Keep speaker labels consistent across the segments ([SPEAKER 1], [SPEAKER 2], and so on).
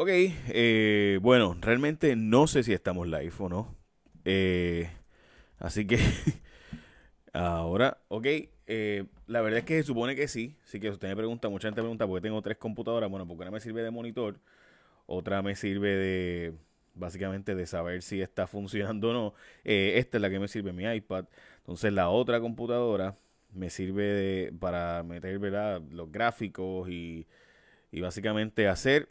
[SPEAKER 1] Ok, eh, bueno, realmente no sé si estamos live o no. Eh, así que ahora, ok, eh, la verdad es que se supone que sí. Así que usted me pregunta, mucha gente pregunta, ¿por qué tengo tres computadoras? Bueno, porque una me sirve de monitor, otra me sirve de, básicamente, de saber si está funcionando o no. esta es la que me sirve mi iPad. Entonces la otra computadora me sirve de, para meter ¿verdad? los gráficos y, y básicamente hacer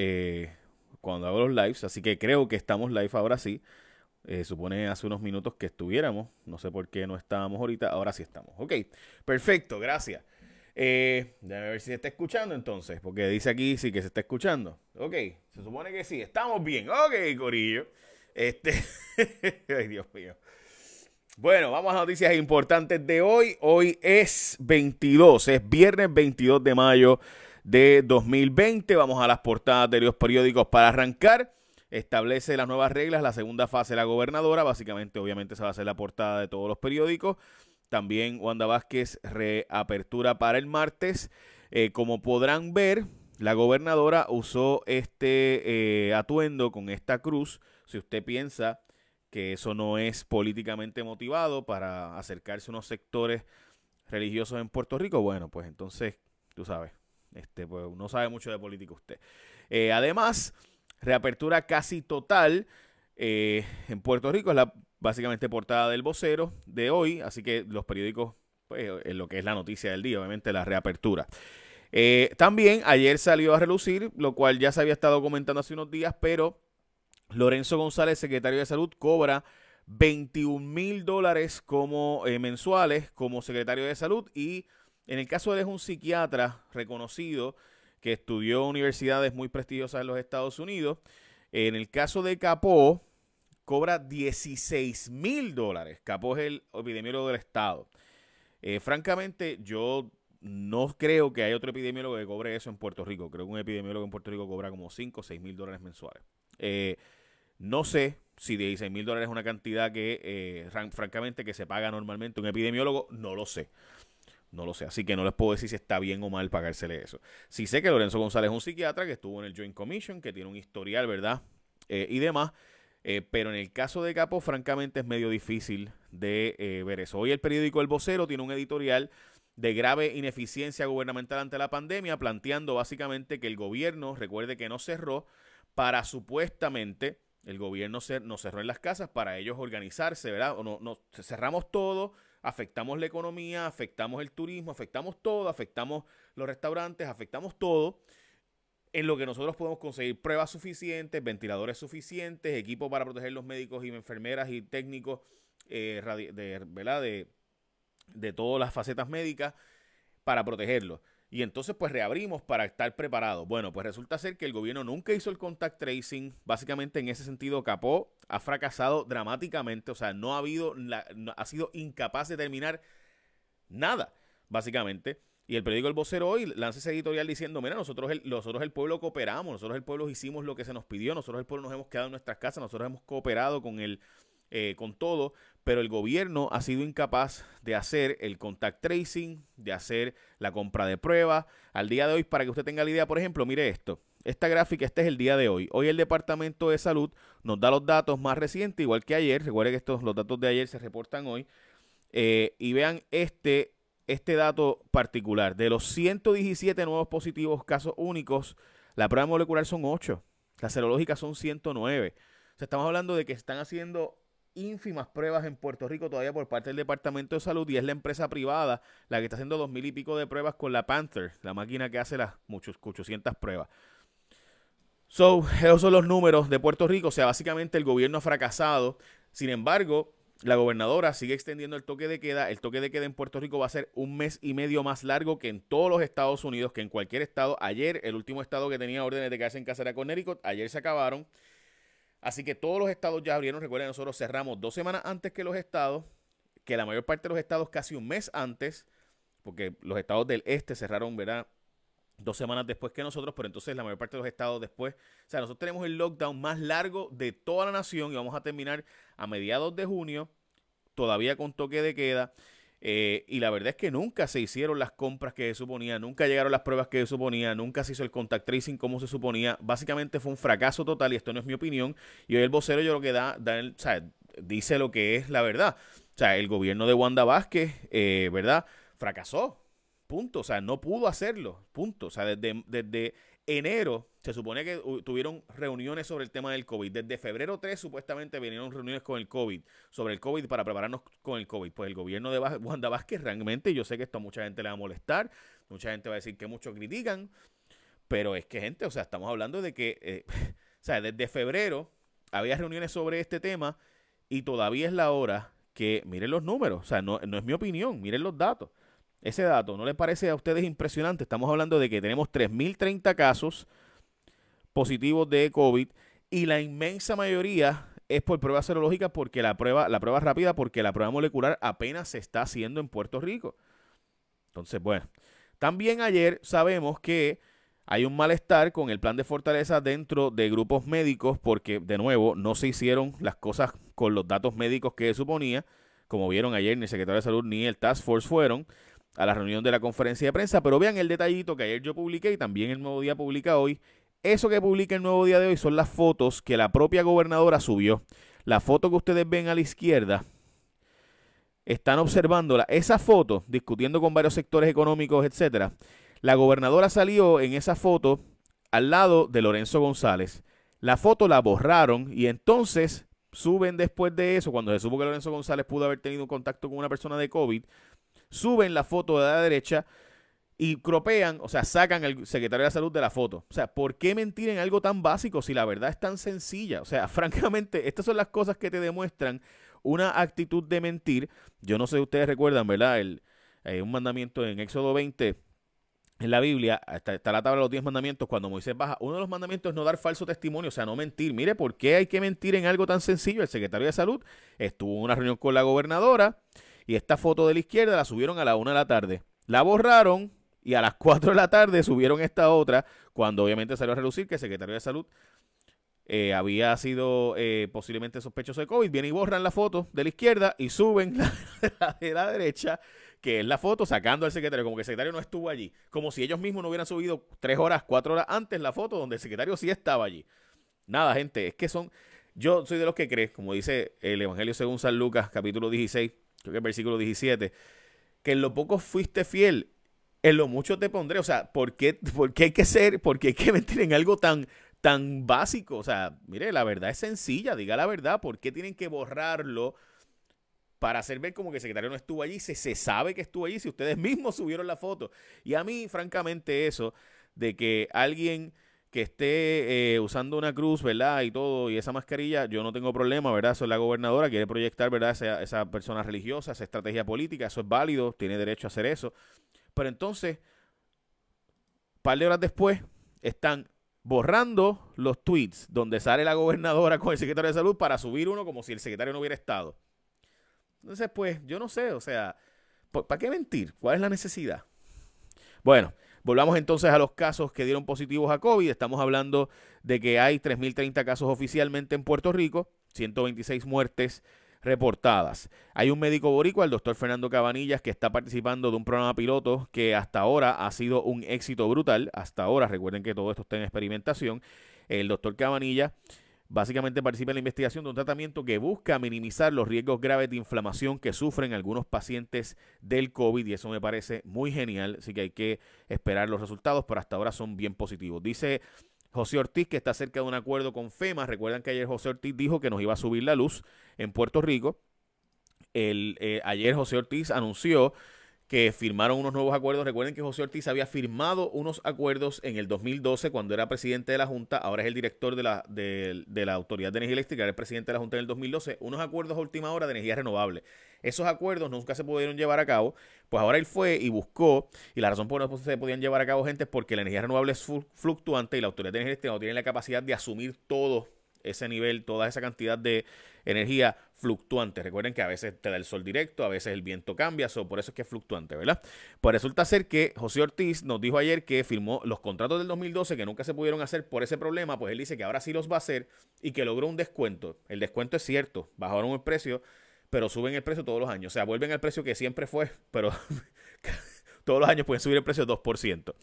[SPEAKER 1] eh, cuando hago los lives. Así que creo que estamos live ahora sí. Eh, supone hace unos minutos que estuviéramos. No sé por qué no estábamos ahorita. Ahora sí estamos. Ok, perfecto, gracias. Eh, déjame ver si se está escuchando entonces. Porque dice aquí sí que se está escuchando. Ok, se supone que sí. Estamos bien. Ok, Corillo. Este. Ay, Dios mío. Bueno, vamos a noticias importantes de hoy. Hoy es 22, es viernes 22 de mayo de 2020. Vamos a las portadas de los periódicos para arrancar. Establece las nuevas reglas, la segunda fase la gobernadora. Básicamente, obviamente, se va a hacer la portada de todos los periódicos. También Wanda Vázquez reapertura para el martes. Eh, como podrán ver, la gobernadora usó este eh, atuendo con esta cruz. Si usted piensa que eso no es políticamente motivado para acercarse a unos sectores religiosos en Puerto Rico, bueno, pues entonces, tú sabes, este, pues no sabe mucho de política usted. Eh, además, reapertura casi total eh, en Puerto Rico, es la básicamente portada del vocero de hoy, así que los periódicos, pues en lo que es la noticia del día, obviamente la reapertura. Eh, también ayer salió a relucir, lo cual ya se había estado comentando hace unos días, pero Lorenzo González, secretario de Salud, cobra 21 mil dólares como mensuales como secretario de Salud y en el caso de es un psiquiatra reconocido que estudió universidades muy prestigiosas en los Estados Unidos. En el caso de Capó, cobra 16 mil dólares. Capó es el epidemiólogo del Estado. Eh, francamente, yo no creo que haya otro epidemiólogo que cobre eso en Puerto Rico. Creo que un epidemiólogo en Puerto Rico cobra como 5 o 6 mil dólares mensuales. Eh, no sé si 16 mil dólares es una cantidad que, eh, francamente, que se paga normalmente un epidemiólogo. No lo sé. No lo sé, así que no les puedo decir si está bien o mal pagársele eso. Sí sé que Lorenzo González es un psiquiatra que estuvo en el Joint Commission, que tiene un historial, ¿verdad? Eh, y demás. Eh, pero en el caso de Capo, francamente, es medio difícil de eh, ver eso. Hoy el periódico El Vocero tiene un editorial de grave ineficiencia gubernamental ante la pandemia, planteando básicamente que el gobierno, recuerde que no cerró, para supuestamente, el gobierno nos cerró en las casas para ellos organizarse, ¿verdad? O no, no cerramos todo afectamos la economía, afectamos el turismo, afectamos todo, afectamos los restaurantes, afectamos todo en lo que nosotros podemos conseguir pruebas suficientes, ventiladores suficientes, equipo para proteger los médicos y enfermeras y técnicos eh, de, de todas las facetas médicas para protegerlos. Y entonces pues reabrimos para estar preparados. Bueno, pues resulta ser que el gobierno nunca hizo el contact tracing. Básicamente en ese sentido Capó ha fracasado dramáticamente. O sea, no ha habido, ha sido incapaz de terminar nada, básicamente. Y el periódico El Vocero hoy lanza ese editorial diciendo, mira, nosotros el, nosotros el pueblo cooperamos, nosotros el pueblo hicimos lo que se nos pidió, nosotros el pueblo nos hemos quedado en nuestras casas, nosotros hemos cooperado con el, eh, con todo, pero el gobierno ha sido incapaz de hacer el contact tracing, de hacer la compra de pruebas. Al día de hoy, para que usted tenga la idea, por ejemplo, mire esto. Esta gráfica, este es el día de hoy. Hoy el Departamento de Salud nos da los datos más recientes, igual que ayer. Recuerde que estos, los datos de ayer se reportan hoy. Eh, y vean este, este dato particular. De los 117 nuevos positivos casos únicos, la prueba molecular son 8. Las serológicas son 109. O sea, estamos hablando de que están haciendo ínfimas pruebas en Puerto Rico todavía por parte del Departamento de Salud y es la empresa privada la que está haciendo dos mil y pico de pruebas con la Panther, la máquina que hace las muchos, 800 pruebas. So, esos son los números de Puerto Rico. O sea, básicamente el gobierno ha fracasado. Sin embargo, la gobernadora sigue extendiendo el toque de queda. El toque de queda en Puerto Rico va a ser un mes y medio más largo que en todos los Estados Unidos, que en cualquier estado. Ayer, el último estado que tenía órdenes de quedarse en casa era Connecticut. Ayer se acabaron. Así que todos los estados ya abrieron. Recuerden, nosotros cerramos dos semanas antes que los estados, que la mayor parte de los estados casi un mes antes, porque los estados del este cerraron, ¿verdad? Dos semanas después que nosotros, pero entonces la mayor parte de los estados después. O sea, nosotros tenemos el lockdown más largo de toda la nación y vamos a terminar a mediados de junio, todavía con toque de queda. Eh, y la verdad es que nunca se hicieron las compras que se suponía, nunca llegaron las pruebas que se suponía, nunca se hizo el contact tracing como se suponía. Básicamente fue un fracaso total y esto no es mi opinión. Y hoy el vocero yo lo que da, da el, o sea, dice lo que es la verdad. O sea, el gobierno de Wanda Vázquez, eh, ¿verdad? Fracasó. Punto. O sea, no pudo hacerlo. Punto. O sea, desde, desde enero se supone que tuvieron reuniones sobre el tema del COVID. Desde febrero 3 supuestamente vinieron reuniones con el COVID, sobre el COVID para prepararnos con el COVID. Pues el gobierno de Wanda Vázquez realmente, yo sé que esto a mucha gente le va a molestar, mucha gente va a decir que muchos critican, pero es que gente, o sea, estamos hablando de que, eh, o sea, desde febrero había reuniones sobre este tema y todavía es la hora que miren los números, o sea, no, no es mi opinión, miren los datos. Ese dato, ¿no les parece a ustedes impresionante? Estamos hablando de que tenemos 3.030 casos positivos de COVID y la inmensa mayoría es por prueba serológica porque la prueba, la prueba rápida porque la prueba molecular apenas se está haciendo en Puerto Rico. Entonces, bueno, también ayer sabemos que hay un malestar con el plan de fortaleza dentro de grupos médicos porque, de nuevo, no se hicieron las cosas con los datos médicos que suponía. Como vieron ayer, ni el secretario de salud ni el Task Force fueron a la reunión de la conferencia de prensa, pero vean el detallito que ayer yo publiqué y también el Nuevo Día publica hoy. Eso que publica el Nuevo Día de hoy son las fotos que la propia gobernadora subió. La foto que ustedes ven a la izquierda, están observándola. Esa foto, discutiendo con varios sectores económicos, etcétera. La gobernadora salió en esa foto al lado de Lorenzo González. La foto la borraron y entonces suben después de eso, cuando se supo que Lorenzo González pudo haber tenido contacto con una persona de COVID, suben la foto de la derecha y cropean, o sea, sacan al secretario de salud de la foto. O sea, ¿por qué mentir en algo tan básico si la verdad es tan sencilla? O sea, francamente, estas son las cosas que te demuestran una actitud de mentir. Yo no sé si ustedes recuerdan, ¿verdad? El, eh, un mandamiento en Éxodo 20 en la Biblia, está, está, la tabla de los 10 mandamientos, cuando Moisés baja, uno de los mandamientos es no dar falso testimonio, o sea, no mentir. Mire, ¿por qué hay que mentir en algo tan sencillo? El secretario de salud estuvo en una reunión con la gobernadora, y esta foto de la izquierda la subieron a la 1 de la tarde. La borraron y a las 4 de la tarde subieron esta otra, cuando obviamente salió a relucir que el secretario de salud eh, había sido eh, posiblemente sospechoso de COVID. Vienen y borran la foto de la izquierda y suben la, de la derecha, que es la foto sacando al secretario, como que el secretario no estuvo allí. Como si ellos mismos no hubieran subido tres horas, cuatro horas antes la foto donde el secretario sí estaba allí. Nada, gente, es que son... Yo soy de los que cree, como dice el Evangelio según San Lucas, capítulo 16, creo que el versículo 17, que en lo poco fuiste fiel, en lo mucho te pondré. O sea, ¿por qué, hay que ser, por qué hay que mentir en algo tan, tan básico? O sea, mire, la verdad es sencilla, diga la verdad, ¿por qué tienen que borrarlo? para hacer ver como que el secretario no estuvo allí, se, se sabe que estuvo allí, si ustedes mismos subieron la foto. Y a mí, francamente, eso de que alguien que esté eh, usando una cruz, ¿verdad? Y todo, y esa mascarilla, yo no tengo problema, ¿verdad? Eso es la gobernadora, quiere proyectar, ¿verdad? Esa, esa persona religiosa, esa estrategia política, eso es válido, tiene derecho a hacer eso. Pero entonces, un par de horas después, están borrando los tweets donde sale la gobernadora con el secretario de salud para subir uno como si el secretario no hubiera estado. Entonces, pues, yo no sé, o sea, ¿para qué mentir? ¿Cuál es la necesidad? Bueno, Volvamos entonces a los casos que dieron positivos a COVID. Estamos hablando de que hay 3.030 casos oficialmente en Puerto Rico, 126 muertes reportadas. Hay un médico boricua, el doctor Fernando Cabanillas, que está participando de un programa piloto que hasta ahora ha sido un éxito brutal. Hasta ahora, recuerden que todo esto está en experimentación. El doctor Cabanillas Básicamente participa en la investigación de un tratamiento que busca minimizar los riesgos graves de inflamación que sufren algunos pacientes del COVID y eso me parece muy genial, así que hay que esperar los resultados, pero hasta ahora son bien positivos. Dice José Ortiz que está cerca de un acuerdo con FEMA. Recuerdan que ayer José Ortiz dijo que nos iba a subir la luz en Puerto Rico. El, eh, ayer José Ortiz anunció que firmaron unos nuevos acuerdos. Recuerden que José Ortiz había firmado unos acuerdos en el 2012 cuando era presidente de la Junta, ahora es el director de la, de, la Autoridad de Energía Eléctrica, era presidente de la Junta en el 2012, unos acuerdos a última hora de energía renovable. Esos acuerdos nunca se pudieron llevar a cabo, pues ahora él fue y buscó, y la razón por la que no se podían llevar a cabo, gente, es porque la energía renovable es fluctuante y la Autoridad de Energía Eléctrica no tiene la capacidad de asumir todo ese nivel, toda esa cantidad de energía fluctuante. Recuerden que a veces te da el sol directo, a veces el viento cambia, por eso es que es fluctuante, ¿verdad? Pues resulta ser que José Ortiz nos dijo ayer que firmó los contratos del 2012 que nunca se pudieron hacer por ese problema, pues él dice que ahora sí los va a hacer y que logró un descuento. El descuento es cierto, bajaron el precio, pero suben el precio todos los años. O sea, vuelven al precio que siempre fue, pero todos los años pueden subir el precio 2%.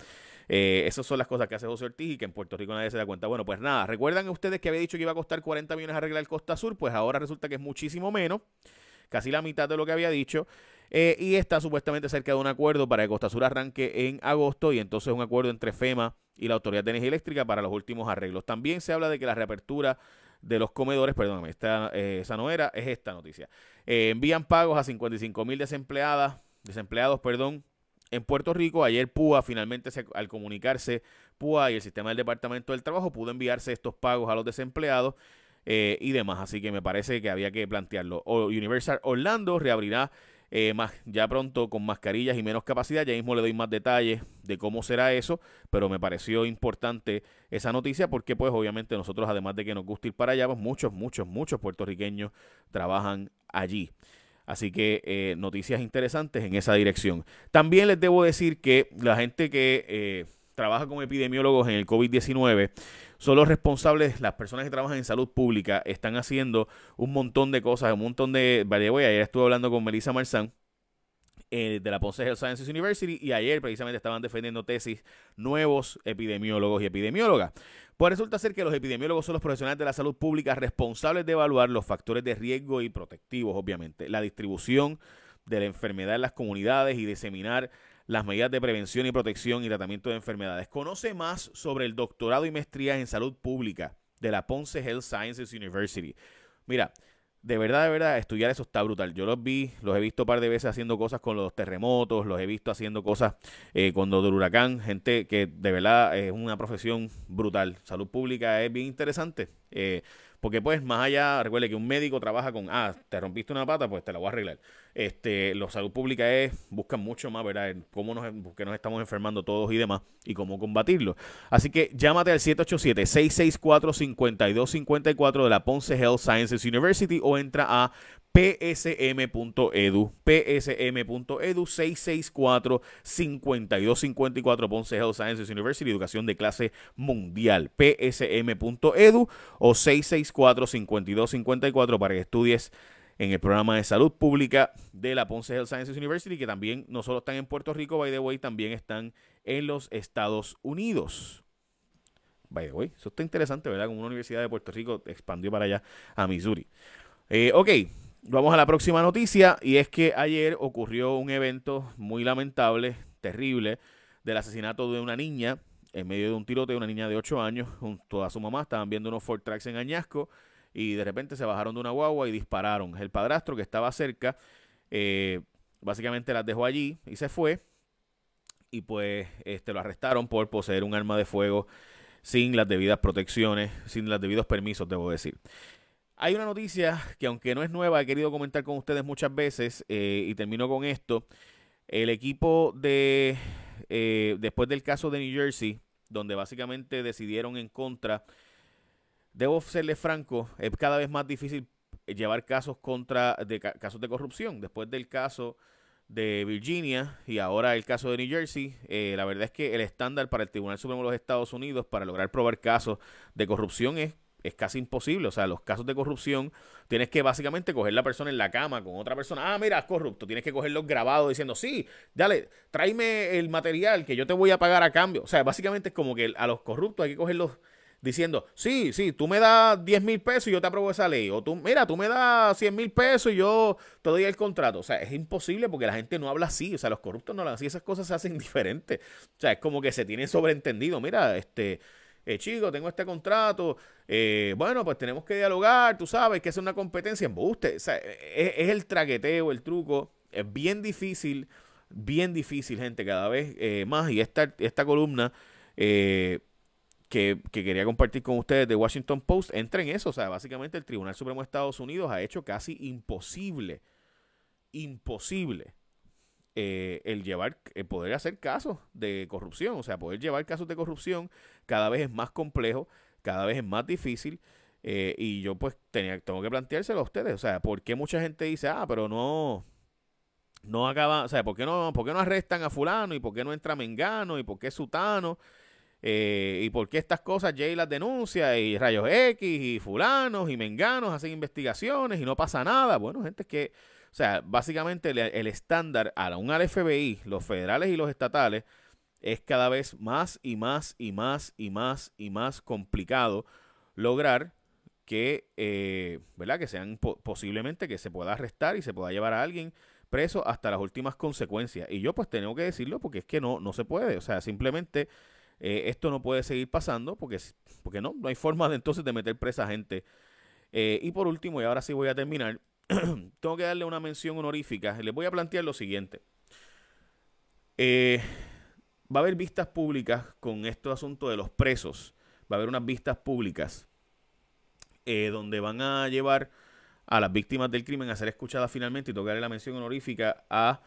[SPEAKER 1] Eh, esas son las cosas que hace José Ortiz y que en Puerto Rico nadie se da cuenta. Bueno, pues nada, recuerdan ustedes que había dicho que iba a costar 40 millones arreglar Costa Sur, pues ahora resulta que es muchísimo menos, casi la mitad de lo que había dicho. Eh, y está supuestamente cerca de un acuerdo para que Costa Sur arranque en agosto y entonces un acuerdo entre FEMA y la Autoridad de Energía Eléctrica para los últimos arreglos. También se habla de que la reapertura de los comedores, perdóname, esta, eh, esa no era, es esta noticia. envían pagos a 55 mil desempleadas, desempleados, perdón, en Puerto Rico. Ayer PUA finalmente al comunicarse, PUA y el sistema del Departamento del Trabajo pudo enviarse estos pagos a los desempleados eh, y demás. Así que me parece que había que plantearlo. Universal Orlando reabrirá eh, más, ya pronto con mascarillas y menos capacidad. Ya mismo le doy más detalles de cómo será eso, pero me pareció importante esa noticia porque pues obviamente nosotros además de que nos gusta ir para allá, pues muchos, muchos, muchos puertorriqueños trabajan allí. Así que eh, noticias interesantes en esa dirección. También les debo decir que la gente que eh, trabaja como epidemiólogos en el COVID-19 son los responsables, las personas que trabajan en salud pública están haciendo un montón de cosas, un montón de... Vaya, ayer estuve hablando con Melissa Marzán eh, de la Ponce Health Sciences University y ayer precisamente estaban defendiendo tesis nuevos epidemiólogos y epidemiólogas. Pues resulta ser que los epidemiólogos son los profesionales de la salud pública responsables de evaluar los factores de riesgo y protectivos, obviamente, la distribución de la enfermedad en las comunidades y diseminar las medidas de prevención y protección y tratamiento de enfermedades. Conoce más sobre el doctorado y maestría en salud pública de la Ponce Health Sciences University. Mira, de verdad, de verdad, estudiar eso está brutal. Yo los vi, los he visto un par de veces haciendo cosas con los terremotos, los he visto haciendo cosas eh, con los del huracán, gente que de verdad es una profesión brutal. Salud pública es bien interesante. Eh, porque pues más allá, recuerde que un médico trabaja con, ah, te rompiste una pata, pues te la voy a arreglar. Este, los salud pública es, buscan mucho más, ¿verdad? cómo nos, que nos estamos enfermando todos y demás y cómo combatirlo. Así que llámate al 787-664-5254 de la Ponce Health Sciences University o entra a psm.edu, psm.edu 664 5254 Ponce Health Sciences University, educación de clase mundial, psm.edu o 664 5254 para que estudies en el programa de salud pública de la Ponce Health Sciences University, que también no solo están en Puerto Rico, by the way, también están en los Estados Unidos. By the way, eso está interesante, ¿verdad? Como una universidad de Puerto Rico expandió para allá a Missouri. Eh, ok, Vamos a la próxima noticia y es que ayer ocurrió un evento muy lamentable, terrible, del asesinato de una niña en medio de un tiroteo, una niña de 8 años junto a su mamá, estaban viendo unos Ford Tracks en Añasco y de repente se bajaron de una guagua y dispararon. El padrastro que estaba cerca, eh, básicamente las dejó allí y se fue y pues este, lo arrestaron por poseer un arma de fuego sin las debidas protecciones, sin los debidos permisos, debo decir. Hay una noticia que aunque no es nueva, he querido comentar con ustedes muchas veces eh, y termino con esto. El equipo de, eh, después del caso de New Jersey, donde básicamente decidieron en contra, debo serle franco, es cada vez más difícil llevar casos contra de casos de corrupción. Después del caso de Virginia y ahora el caso de New Jersey, eh, la verdad es que el estándar para el Tribunal Supremo de los Estados Unidos para lograr probar casos de corrupción es es casi imposible. O sea, los casos de corrupción, tienes que básicamente coger la persona en la cama con otra persona. Ah, mira, es corrupto. Tienes que cogerlos grabados diciendo, sí, dale, tráeme el material que yo te voy a pagar a cambio. O sea, básicamente es como que a los corruptos hay que cogerlos diciendo, sí, sí, tú me das 10 mil pesos y yo te apruebo esa ley. O tú, mira, tú me das 100 mil pesos y yo te doy el contrato. O sea, es imposible porque la gente no habla así. O sea, los corruptos no hablan así. Esas cosas se hacen diferentes. O sea, es como que se tiene sobreentendido. Mira, este eh, chico, tengo este contrato, eh, bueno, pues tenemos que dialogar, tú sabes, que es una competencia. O es, el traqueteo, el truco, es bien difícil, bien difícil, gente, cada vez eh, más. Y esta, esta columna que, que, quería compartir con ustedes de Washington Post entra en eso. O sea, básicamente el Tribunal Supremo de Estados Unidos ha hecho casi imposible, imposible eh, el llevar, el eh, poder hacer casos de corrupción, o sea, poder llevar casos de corrupción cada vez es más complejo, cada vez es más difícil. Eh, y yo pues tenía, tengo que planteárselo a ustedes, o sea, ¿por qué mucha gente dice, ah, pero no, no acaba, o sea, ¿por qué no, por qué no arrestan a fulano y por qué no entra Mengano y por qué Sutano? Eh, ¿Y por qué estas cosas Jay las denuncia? Y rayos X y fulanos y menganos hacen investigaciones y no pasa nada. Bueno, gente, es que, o sea, básicamente el, estándar, aún al FBI, los federales y los estatales, es cada vez más y más y más y más y más complicado lograr que, eh, ¿verdad? Que sean posiblemente que se pueda arrestar y se pueda llevar a alguien preso hasta las últimas consecuencias. Y yo pues tengo que decirlo porque es que no, no se puede. O sea, simplemente eh, esto no puede seguir pasando porque, porque no, no hay forma de entonces de meter presa a gente. Eh, y por último, y ahora sí voy a terminar, tengo que darle una mención honorífica. Les voy a plantear lo siguiente. Eh, va a haber vistas públicas con este asunto de los presos. Va a haber unas vistas públicas donde van a llevar a las víctimas del crimen a ser escuchadas finalmente y tocarle la mención honorífica a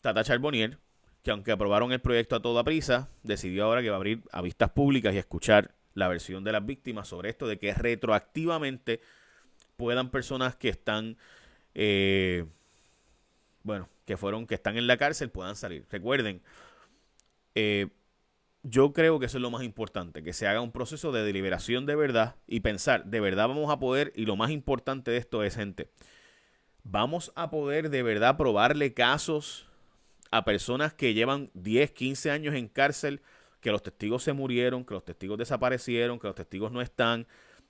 [SPEAKER 1] Tata Charbonnier, que aunque aprobaron el proyecto a toda prisa, decidió ahora que va a abrir a vistas públicas y escuchar la versión de las víctimas sobre esto de que retroactivamente puedan personas que están, eh, bueno, que fueron, que están en la cárcel puedan salir. Recuerden, eh, yo creo que eso es lo más importante, que se haga un proceso de deliberación de verdad y pensar, de verdad vamos a poder, y lo más importante de esto es, gente, vamos a poder de verdad probarle casos a personas que llevan 10, 15 años en cárcel, que los testigos se murieron, que los testigos desaparecieron, que los testigos no están.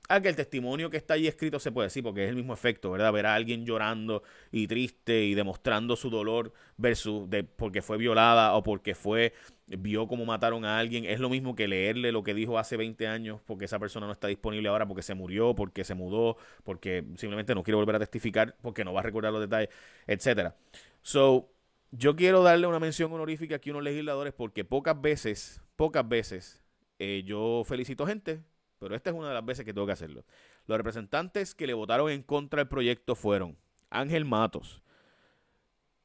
[SPEAKER 1] Ah, que el testimonio que está ahí escrito se puede decir, porque es el mismo efecto, ¿verdad? Ver a alguien llorando y triste y demostrando su dolor versus de porque fue violada o porque fue vio cómo mataron a alguien, es lo mismo que leerle lo que dijo hace 20 años porque esa persona no está disponible ahora porque se murió, porque se mudó, porque simplemente no quiere volver a testificar, porque no va a recordar los detalles, etcétera. So, yo quiero darle una mención honorífica aquí a unos legisladores porque pocas veces, pocas veces, eh, yo felicito gente, pero esta es una de las veces que tengo que hacerlo. Los representantes que le votaron en contra del proyecto fueron Ángel Matos,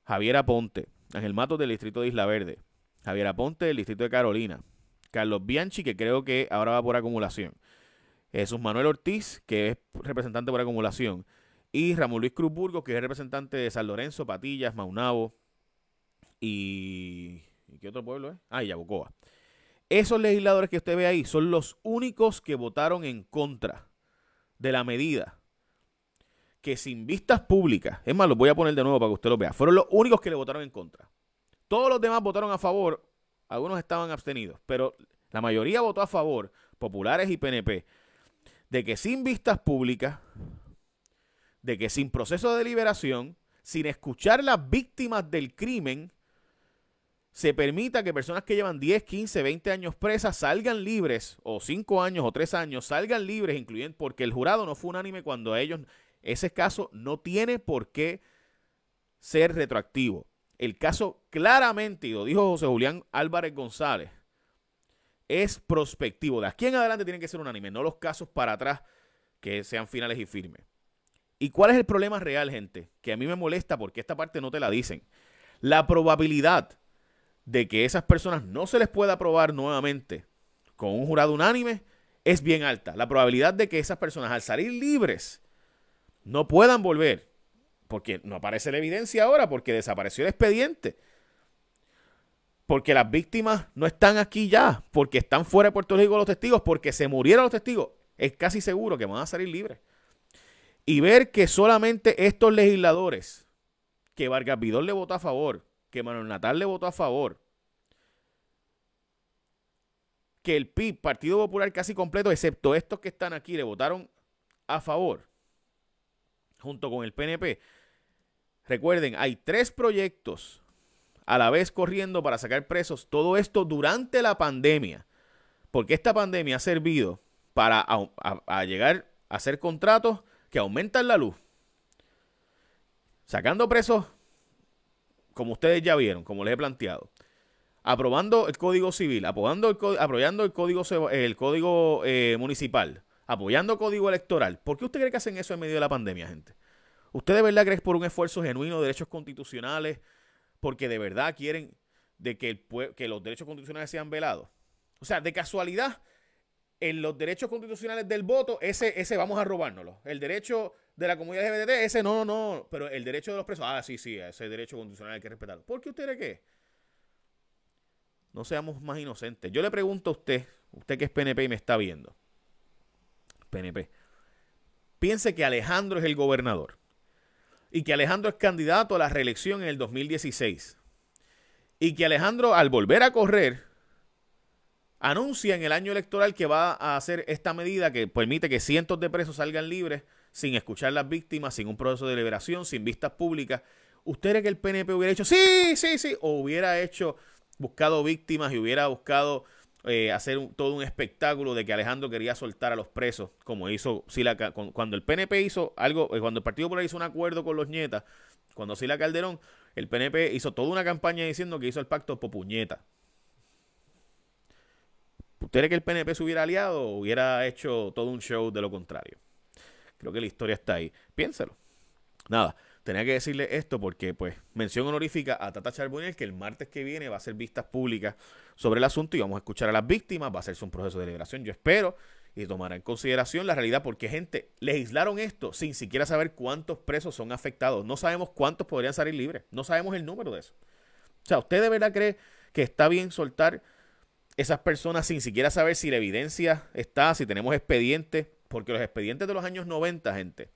[SPEAKER 1] Javier Aponte, Ángel Matos del distrito de Isla Verde, Javier Aponte del distrito de Carolina, Carlos Bianchi, que creo que ahora va por acumulación, Jesús Manuel Ortiz, que es representante por acumulación, y Ramón Luis Cruz Burgos, que es representante de San Lorenzo, Patillas, Maunabo, y, qué otro pueblo es? Ah, y Yabucoa. Esos legisladores que usted ve ahí son los únicos que votaron en contra de la medida que sin vistas públicas, es más, lo voy a poner de nuevo para que usted lo vea, fueron los únicos que le votaron en contra. Todos los demás votaron a favor, algunos estaban abstenidos, pero la mayoría votó a favor, populares y PNP, de que sin vistas públicas, de que sin proceso de deliberación, sin escuchar las víctimas del crimen, se permita que personas que llevan 10, 15, 20 años presas salgan libres, o 5 años o 3 años, salgan libres, incluyendo porque el jurado no fue unánime cuando a ellos, ese caso no tiene por qué ser retroactivo. El caso claramente, y lo dijo José Julián Álvarez González, es prospectivo. De aquí en adelante tienen que ser unánime, no los casos para atrás que sean finales y firmes. ¿Y cuál es el problema real, gente? Que a mí me molesta porque esta parte no te la dicen. La probabilidad de que esas personas no se les pueda aprobar nuevamente con un jurado unánime es bien alta. La probabilidad de que esas personas al salir libres no puedan volver, porque no aparece la evidencia ahora, porque desapareció el expediente, porque las víctimas no están aquí ya, porque están fuera de Puerto Rico los testigos, porque se murieron los testigos, es casi seguro que van a salir libres. Y ver que solamente estos legisladores, que Vargas Vidal le votó a favor, que Manuel Natal le votó a favor, que el PIB, Partido Popular casi completo, excepto estos que están aquí, le votaron a favor, junto con el PNP. Recuerden, hay tres proyectos a la vez corriendo para sacar presos, todo esto durante la pandemia, porque esta pandemia ha servido para llegar a hacer contratos que aumentan la luz, sacando presos como ustedes ya vieron, como les he planteado, aprobando el Código Civil, apoyando el, apoyando el Código, el código eh, Municipal, apoyando el Código Electoral. ¿Por qué usted cree que hacen eso en medio de la pandemia, gente? ¿Usted de verdad cree que es por un esfuerzo genuino de derechos constitucionales? Porque de verdad quieren de que, el, que los derechos constitucionales sean velados. O sea, de casualidad, en los derechos constitucionales del voto, ese, ese vamos a robárnoslo. El derecho de la comunidad LGBT, ese no, no. Pero el derecho de los presos, ah, sí, sí, ese derecho constitucional hay que respetarlo. ¿Por qué usted cree que? No seamos más inocentes. Yo le pregunto a usted, usted que es PNP y me está viendo, PNP, piense que Alejandro es el gobernador y que Alejandro es candidato a la reelección en el 2016 y que Alejandro al volver a correr anuncia en el año electoral que va a hacer esta medida que permite que cientos de presos salgan libres sin escuchar las víctimas, sin un proceso de liberación, sin vistas públicas. ¿Usted cree que el PNP hubiera hecho sí, sí, sí? O hubiera hecho, buscado víctimas y hubiera buscado eh, hacer todo un espectáculo de que Alejandro quería soltar a los presos, como hizo Sila cuando el PNP hizo algo, eh, cuando el Partido Popular hizo un acuerdo con los nietas, cuando Sila Calderón, el PNP hizo toda una campaña diciendo que hizo el pacto Popuñeta. ¿Usted cree que el PNP se hubiera aliado o hubiera hecho todo un show de lo contrario? Creo que la historia está ahí. Piénselo. Nada, tenía que decirle esto porque, pues, mención honorífica a Tata Charbonnier que el martes que viene va a hacer vistas públicas sobre el asunto y vamos a escuchar a las víctimas, va a hacerse un proceso de liberación, yo espero, y tomará en consideración la realidad porque, gente, legislaron esto sin siquiera saber cuántos presos son afectados. No sabemos cuántos podrían salir libres, no sabemos el número de eso. O sea, ¿usted de verdad cree que está bien soltar esas personas sin siquiera saber si la evidencia está, si tenemos expedientes? Porque los expedientes de los años 90, gente,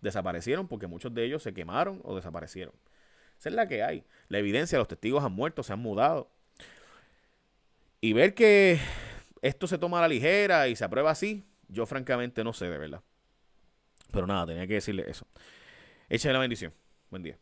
[SPEAKER 1] desaparecieron porque muchos de ellos se quemaron o desaparecieron. Esa es la que hay. La evidencia, los testigos han muerto, se han mudado. Y ver que esto se toma a la ligera y se aprueba así, yo francamente no sé, de verdad. Pero nada, tenía que decirle eso. Échale la bendición. Buen día.